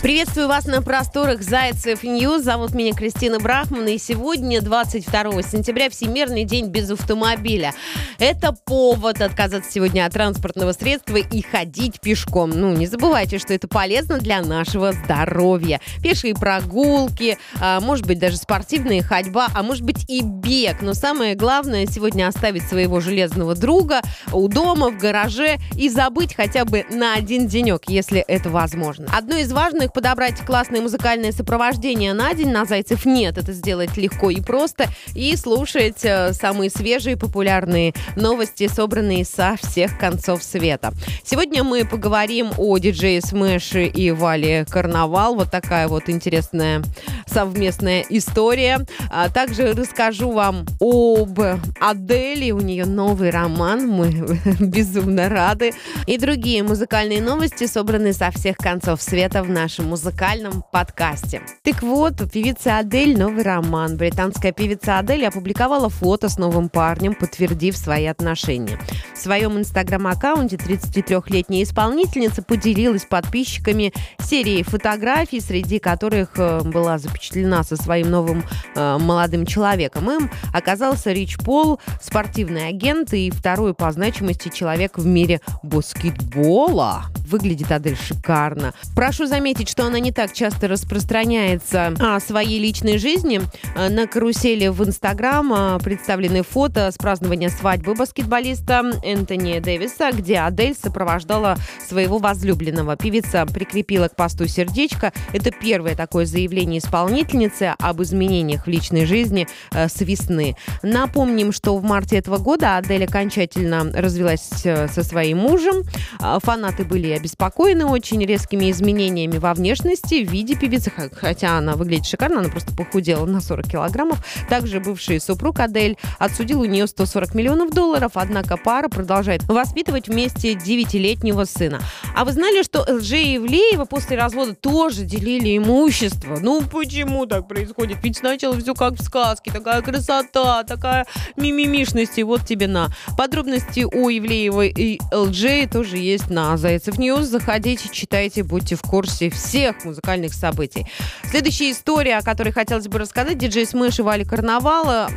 Приветствую вас на просторах Зайцев News. Зовут меня Кристина Брахман. И сегодня, 22 сентября, Всемирный день без автомобиля. Это повод отказаться сегодня от транспортного средства и ходить пешком. Ну, не забывайте, что это полезно для нашего здоровья. Пешие прогулки, а, может быть, даже спортивная ходьба, а может быть и бег. Но самое главное сегодня оставить своего железного друга у дома, в гараже и забыть хотя бы на один денек, если это возможно. Одно из важных подобрать классное музыкальное сопровождение на день на Зайцев нет. Это сделать легко и просто. И слушать э, самые свежие популярные новости, собранные со всех концов света. Сегодня мы поговорим о диджее Смэше и Вале Карнавал. Вот такая вот интересная совместная история. А также расскажу вам об Адели. У нее новый роман. Мы безумно рады. И другие музыкальные новости, собранные со всех концов света в нашем нашем музыкальном подкасте. Так вот, у певицы Адель новый роман. Британская певица Адель опубликовала фото с новым парнем, подтвердив свои отношения. В своем инстаграм-аккаунте 33-летняя исполнительница поделилась подписчиками серией фотографий, среди которых э, была запечатлена со своим новым э, молодым человеком. Им оказался Рич Пол, спортивный агент и второй по значимости человек в мире баскетбола. Выглядит Адель шикарно. Прошу заметить, что она не так часто распространяется о своей личной жизни. Э, на карусели в Инстаграм э, представлены фото с празднования свадьбы баскетболиста Энтони Дэвиса, где Адель сопровождала своего возлюбленного. Певица прикрепила к посту сердечко. Это первое такое заявление исполнительницы об изменениях в личной жизни э, с весны. Напомним, что в марте этого года Адель окончательно развелась со своим мужем. Фанаты были обеспокоены очень резкими изменениями во внешности в виде певицы, хотя она выглядит шикарно, она просто похудела на 40 килограммов. Также бывший супруг Адель отсудил у нее 140 миллионов долларов, однако пара продолжает воспитывать вместе девятилетнего сына. А вы знали, что ЛЖ и Ивлеева после развода тоже делили имущество? Ну почему так происходит? Ведь сначала все как в сказке, такая красота, такая мимимишность, и вот тебе на. Подробности о Ивлеевой и ЛЖ тоже есть на Зайцев News. Заходите, читайте, будьте в курсе всех всех музыкальных событий. Следующая история, о которой хотелось бы рассказать, DJ Smash и Валя Карнавал,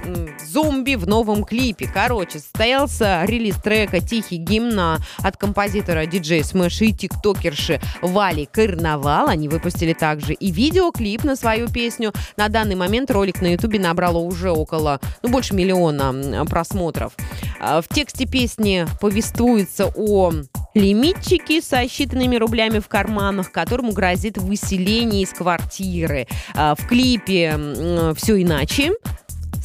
зомби в новом клипе. Короче, состоялся релиз трека «Тихий гимн» от композитора DJ Smash и тиктокерши Вали Карнавал. Они выпустили также и видеоклип на свою песню. На данный момент ролик на ютубе набрало уже около, ну, больше миллиона просмотров. А, в тексте песни повествуется о лимитчики со считанными рублями в карманах, которому грозит выселение из квартиры. А, в клипе все иначе.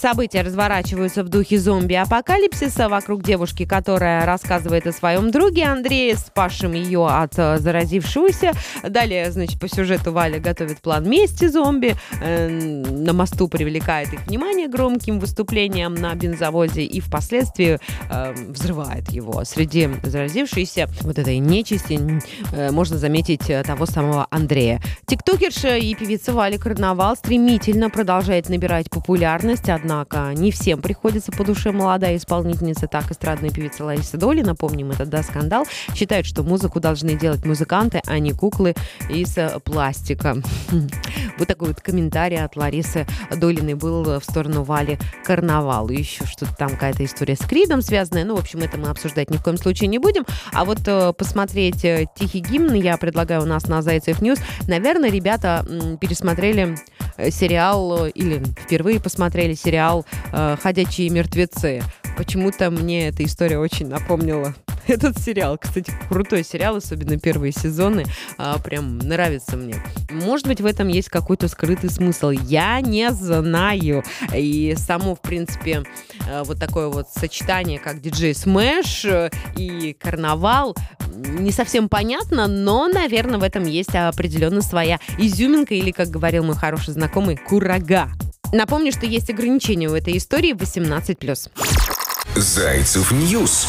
События разворачиваются в духе зомби-апокалипсиса вокруг девушки, которая рассказывает о своем друге Андрее, спасшем ее от э, заразившегося. Далее, значит, по сюжету Валя готовит план мести зомби. На мосту привлекает их внимание громким выступлением на бензовозе и впоследствии э, взрывает его. Среди заразившейся вот этой нечисти э, можно заметить э, того самого Андрея. Тиктокерша и певица Валя Карнавал стремительно продолжает набирать популярность. Одна Однако не всем приходится по душе молодая исполнительница, так эстрадная певица Лариса Доли, напомним, это да, скандал, считает, что музыку должны делать музыканты, а не куклы из э, пластика. Вот такой вот комментарий от Ларисы Долиной был в сторону Вали Карнавал. И еще что-то там какая-то история с Кридом связанная. Ну, в общем, это мы обсуждать ни в коем случае не будем. А вот э, посмотреть э, «Тихий гимн» я предлагаю у нас на Зайцев News. Наверное, ребята пересмотрели сериал или впервые посмотрели сериал сериал э, «Ходячие мертвецы». Почему-то мне эта история очень напомнила этот сериал. Кстати, крутой сериал, особенно первые сезоны. А, прям нравится мне. Может быть, в этом есть какой-то скрытый смысл. Я не знаю. И само, в принципе, э, вот такое вот сочетание, как DJ Smash и карнавал, не совсем понятно, но, наверное, в этом есть определенно своя изюминка или, как говорил мой хороший знакомый, курага. Напомню, что есть ограничения у этой истории 18+. Зайцев News.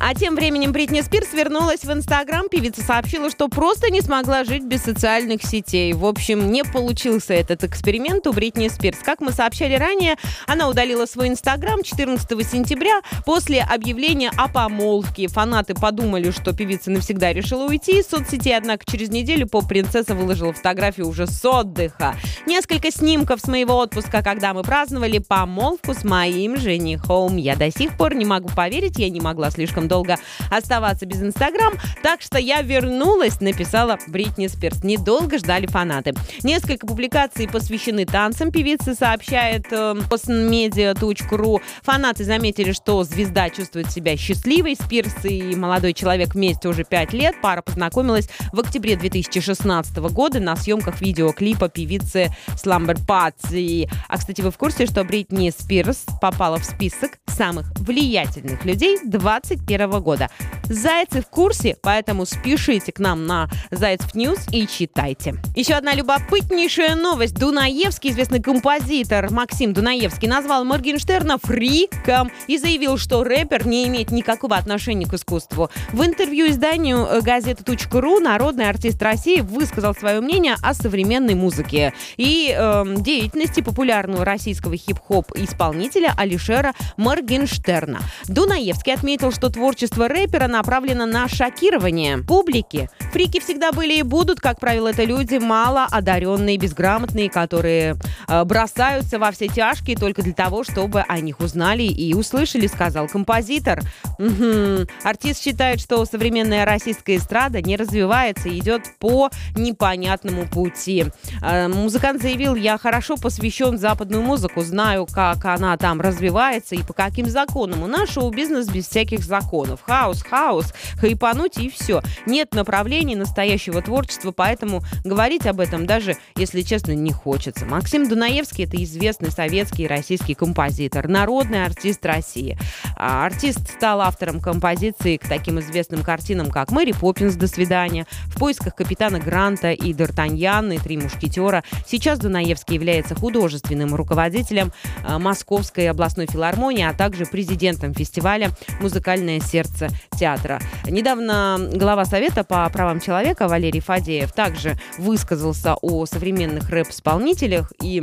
А тем временем Бритни Спирс вернулась в Инстаграм. Певица сообщила, что просто не смогла жить без социальных сетей. В общем, не получился этот эксперимент у Бритни Спирс. Как мы сообщали ранее, она удалила свой Инстаграм 14 сентября после объявления о помолвке. Фанаты подумали, что певица навсегда решила уйти из соцсетей, однако через неделю поп-принцесса выложила фотографию уже с отдыха. Несколько снимков с моего отпуска, когда мы праздновали помолвку с моим женихом. Я до сих пор не могу поверить, я не могла слишком долго оставаться без Инстаграм, так что я вернулась, написала Бритни Спирс. Недолго ждали фанаты. Несколько публикаций посвящены танцам, певица сообщает э, postmedia.ru. Фанаты заметили, что звезда чувствует себя счастливой. Спирс и молодой человек вместе уже пять лет. Пара познакомилась в октябре 2016 года на съемках видеоклипа певицы Slumber Party. А, кстати, вы в курсе, что Бритни Спирс попала в список самых влиятельных людей 21 2021 года. Зайцы в курсе, поэтому спешите к нам на Зайцев News и читайте. Еще одна любопытнейшая новость. Дунаевский, известный композитор Максим Дунаевский, назвал Моргенштерна фриком и заявил, что рэпер не имеет никакого отношения к искусству. В интервью изданию э, газета.ру народный артист России высказал свое мнение о современной музыке и э, деятельности популярного российского хип-хоп исполнителя Алишера Моргенштерна. Дунаевский отметил, что творчество рэпера направлено на шокирование публики. Фрики всегда были и будут, как правило, это люди мало одаренные, безграмотные, которые э, бросаются во все тяжкие только для того, чтобы о них узнали и услышали, сказал композитор. Угу. Артист считает, что современная российская эстрада не развивается идет по непонятному пути. Э, музыкант заявил, я хорошо посвящен западную музыку, знаю, как она там развивается и по каким законам. У нас шоу-бизнес без всяких законов законов. Хаос, хаос, хайпануть и все. Нет направлений настоящего творчества, поэтому говорить об этом даже, если честно, не хочется. Максим Дунаевский – это известный советский и российский композитор, народный артист России. А артист стал автором композиции к таким известным картинам, как «Мэри Поппинс. До свидания», «В поисках капитана Гранта» и «Д'Артаньян» и «Три мушкетера». Сейчас Дунаевский является художественным руководителем а, Московской областной филармонии, а также президентом фестиваля «Музыкальная сердце театра. Недавно глава Совета по правам человека Валерий Фадеев также высказался о современных рэп-исполнителях и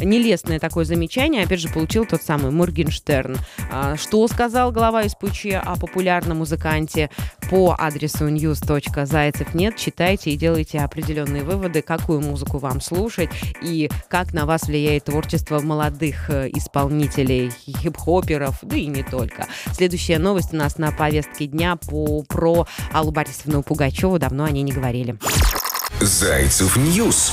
нелестное такое замечание, опять же, получил тот самый Моргенштерн. А, что сказал глава СПЧ о популярном музыканте по адресу news.зайцев нет, читайте и делайте определенные выводы, какую музыку вам слушать и как на вас влияет творчество молодых э, исполнителей, хип-хоперов, да и не только. Следующая новость у нас на повестке дня по, про Аллу Борисовну Пугачеву. Давно о ней не говорили. Зайцев News.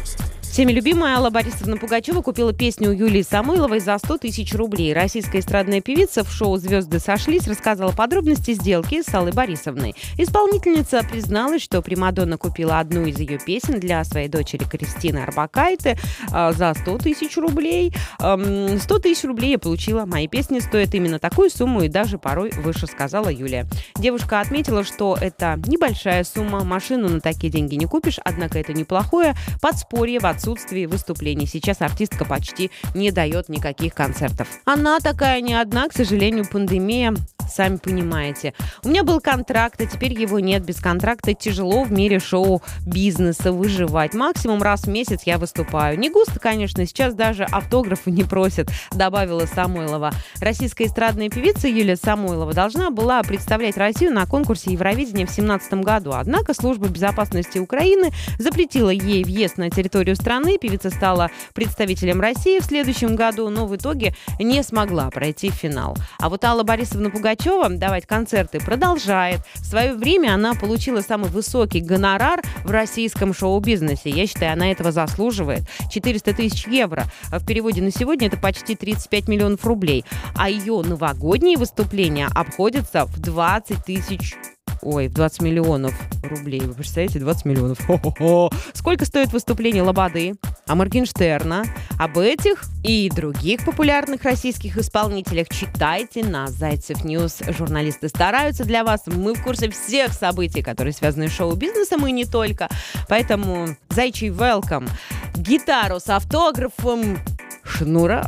Всеми любимая Алла Борисовна Пугачева купила песню у Юлии Самойловой за 100 тысяч рублей. Российская эстрадная певица в шоу «Звезды сошлись» рассказала подробности сделки с Аллой Борисовной. Исполнительница призналась, что Примадонна купила одну из ее песен для своей дочери Кристины Орбакайте э, за 100 тысяч рублей. Эм, 100 тысяч рублей я получила. Мои песни стоят именно такую сумму и даже порой выше, сказала Юлия. Девушка отметила, что это небольшая сумма. Машину на такие деньги не купишь, однако это неплохое подспорье в отсутствии выступлений. Сейчас артистка почти не дает никаких концертов. Она такая не одна, к сожалению, пандемия сами понимаете. У меня был контракт, а теперь его нет. Без контракта тяжело в мире шоу-бизнеса выживать. Максимум раз в месяц я выступаю. Не густо, конечно, сейчас даже автографы не просят, добавила Самойлова. Российская эстрадная певица Юлия Самойлова должна была представлять Россию на конкурсе Евровидения в 2017 году. Однако служба безопасности Украины запретила ей въезд на территорию страны. Певица стала представителем России в следующем году, но в итоге не смогла пройти финал. А вот Алла Борисовна Пугачева давать концерты продолжает. В свое время она получила самый высокий гонорар в российском шоу-бизнесе. Я считаю, она этого заслуживает. 400 тысяч евро. В переводе на сегодня это почти 35 миллионов рублей. А ее новогодние выступления обходятся в 20 тысяч Ой, в 20 миллионов рублей. Вы представляете, 20 миллионов. Хо-хо-хо. Сколько стоит выступление Лободы, а Моргенштерна? Об этих и других популярных российских исполнителях читайте на Зайцев News. Журналисты стараются для вас. Мы в курсе всех событий, которые связаны с шоу-бизнесом и не только. Поэтому, Зайчий, welcome. Гитару с автографом Шнура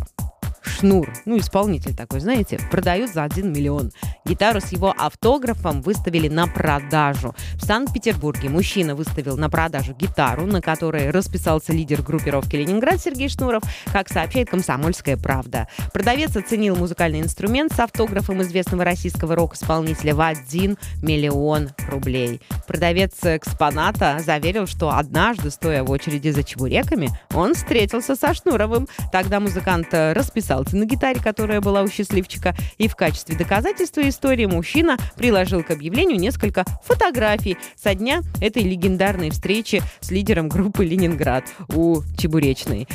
Шнур, ну, исполнитель такой, знаете, продают за 1 миллион. Гитару с его автографом выставили на продажу. В Санкт-Петербурге мужчина выставил на продажу гитару, на которой расписался лидер группировки «Ленинград» Сергей Шнуров, как сообщает «Комсомольская правда». Продавец оценил музыкальный инструмент с автографом известного российского рок-исполнителя в 1 миллион рублей. Продавец экспоната заверил, что однажды, стоя в очереди за чебуреками, он встретился со Шнуровым. Тогда музыкант расписался на гитаре, которая была у счастливчика, и в качестве доказательства истории мужчина приложил к объявлению несколько фотографий со дня этой легендарной встречи с лидером группы «Ленинград» у Чебуречной.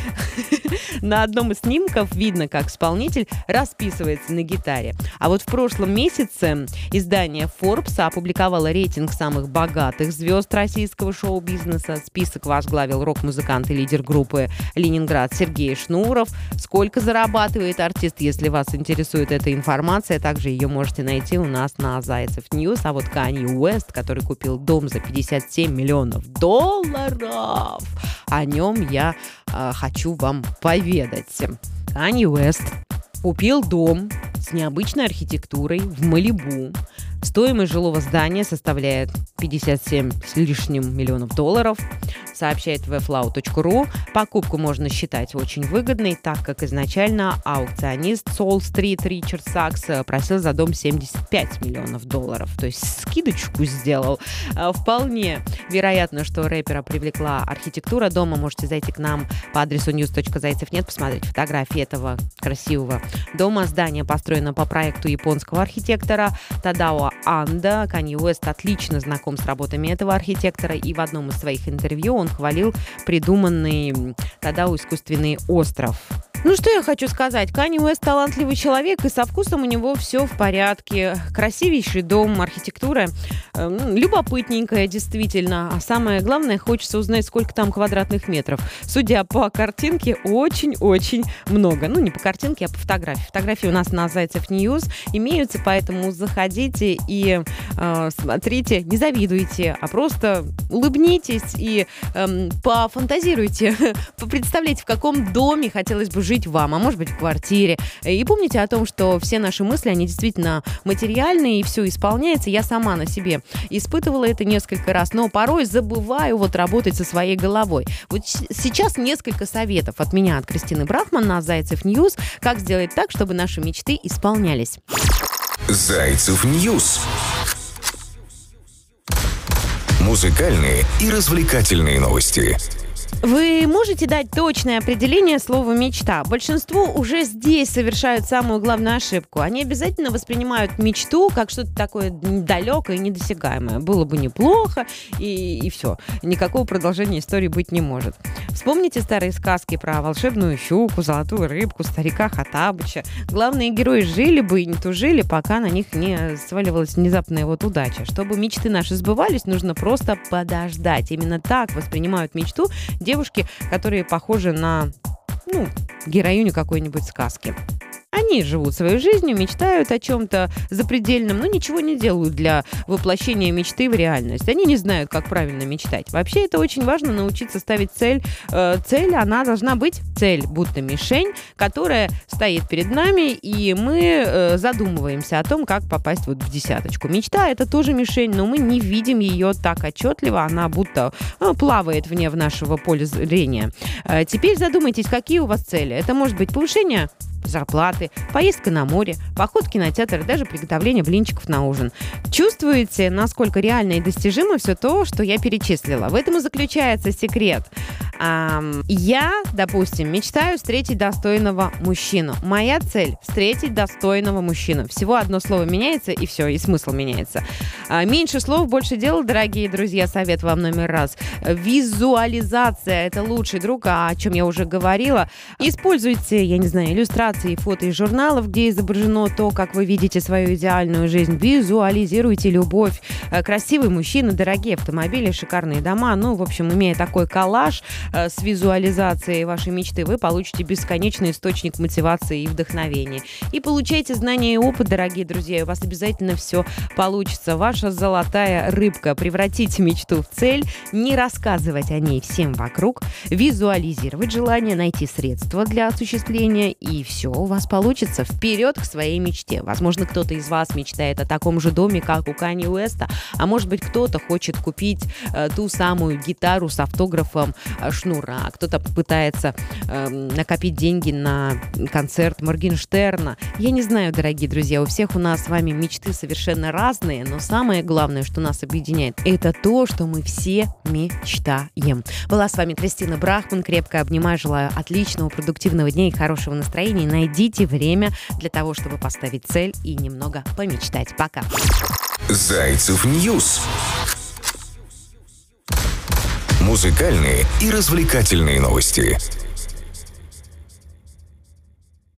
На одном из снимков видно, как исполнитель расписывается на гитаре. А вот в прошлом месяце издание Forbes опубликовало рейтинг самых богатых звезд российского шоу-бизнеса. Список возглавил рок-музыкант и лидер группы «Ленинград» Сергей Шнуров. Сколько зарабатывает артист, если вас интересует эта информация, также ее можете найти у нас на Зайцев News. А вот Канье Уэст, который купил дом за 57 миллионов долларов, о нем я э, хочу вам поведать. Кани Уэст купил дом с необычной архитектурой в Малибу. Стоимость жилого здания составляет 57 с лишним миллионов долларов, сообщает vflau.ru. Покупку можно считать очень выгодной, так как изначально аукционист Сол Стрит Ричард Сакс просил за дом 75 миллионов долларов, то есть скидочку сделал. А, вполне вероятно, что рэпера привлекла архитектура дома. Можете зайти к нам по адресу news.zaycev.net, посмотреть фотографии этого красивого дома. Здание построено по проекту японского архитектора Тадао Андо. Канье Уэст отлично знаком с работами этого архитектора, и в одном из своих интервью он хвалил придуманный Тадао искусственный остров. Ну что я хочу сказать, Канье Уэст талантливый человек, и со вкусом у него все в порядке. Красивейший дом, архитектура э, любопытненькая, действительно. А самое главное, хочется узнать, сколько там квадратных метров. Судя по картинке, очень-очень много. Ну, не по картинке, а по фотографии. Фотографии у нас на Зайцев News имеются, поэтому заходите и э, смотрите, не завидуйте, а просто улыбнитесь и э, пофантазируйте, представляйте, в каком доме хотелось бы жить вам, а может быть в квартире. И помните о том, что все наши мысли, они действительно материальные, и все исполняется. Я сама на себе испытывала это несколько раз, но порой забываю вот работать со своей головой. Вот сейчас несколько советов от меня, от Кристины Брахман на Зайцев News, как сделать так, чтобы наши мечты исполнялись. Зайцев News. Музыкальные и развлекательные новости. Вы можете дать точное определение слова «мечта»? Большинство уже здесь совершают самую главную ошибку. Они обязательно воспринимают мечту как что-то такое далекое и недосягаемое. Было бы неплохо, и, и все. Никакого продолжения истории быть не может. Вспомните старые сказки про волшебную щуку, золотую рыбку, старика Хатабыча. Главные герои жили бы и не тужили, пока на них не сваливалась внезапная вот удача. Чтобы мечты наши сбывались, нужно просто подождать. Именно так воспринимают мечту девушки, которые похожи на ну, героиню какой-нибудь сказки. Они живут своей жизнью, мечтают о чем-то запредельном, но ничего не делают для воплощения мечты в реальность. Они не знают, как правильно мечтать. Вообще это очень важно научиться ставить цель. Э, цель, она должна быть цель, будто мишень, которая стоит перед нами, и мы э, задумываемся о том, как попасть вот в десяточку. Мечта это тоже мишень, но мы не видим ее так отчетливо, она будто э, плавает вне нашего поля зрения. Теперь задумайтесь, какие у вас цели. Это может быть повышение зарплаты, поездка на море, поход в кинотеатр и даже приготовление блинчиков на ужин. Чувствуете, насколько реально и достижимо все то, что я перечислила? В этом и заключается секрет. Я, допустим, мечтаю встретить достойного мужчину. Моя цель – встретить достойного мужчину. Всего одно слово меняется, и все, и смысл меняется. А, меньше слов, больше дел, дорогие друзья, совет вам номер раз. Визуализация – это лучший друг, о чем я уже говорила. Используйте, я не знаю, иллюстрации, фото из журналов, где изображено то, как вы видите свою идеальную жизнь. Визуализируйте любовь. Красивый мужчина, дорогие автомобили, шикарные дома. Ну, в общем, имея такой коллаж, э, с визуализацией вашей мечты, вы получите бесконечный источник мотивации и вдохновения. И получайте знания и опыт, дорогие друзья, у вас обязательно все получится. Ваша золотая рыбка. Превратите мечту в цель, не рассказывать о ней всем вокруг, визуализировать желание, найти средства для осуществления, и все у вас получится. Вперед к своей мечте. Возможно, кто-то из вас мечтает о таком же доме, как у Кани Уэста, а может быть, кто-то хочет купить э, ту самую гитару с автографом э, Шнура, кто-то пытается э, накопить деньги на концерт Моргенштерна. Я не знаю, дорогие друзья, у всех у нас с вами мечты совершенно разные, но самое главное, что нас объединяет, это то, что мы все мечтаем. Была с вами Кристина Брахман. Крепко обнимаю, желаю отличного, продуктивного дня и хорошего настроения. Найдите время для того, чтобы поставить цель и немного помечтать. Пока. Зайцев News. Музыкальные и развлекательные новости.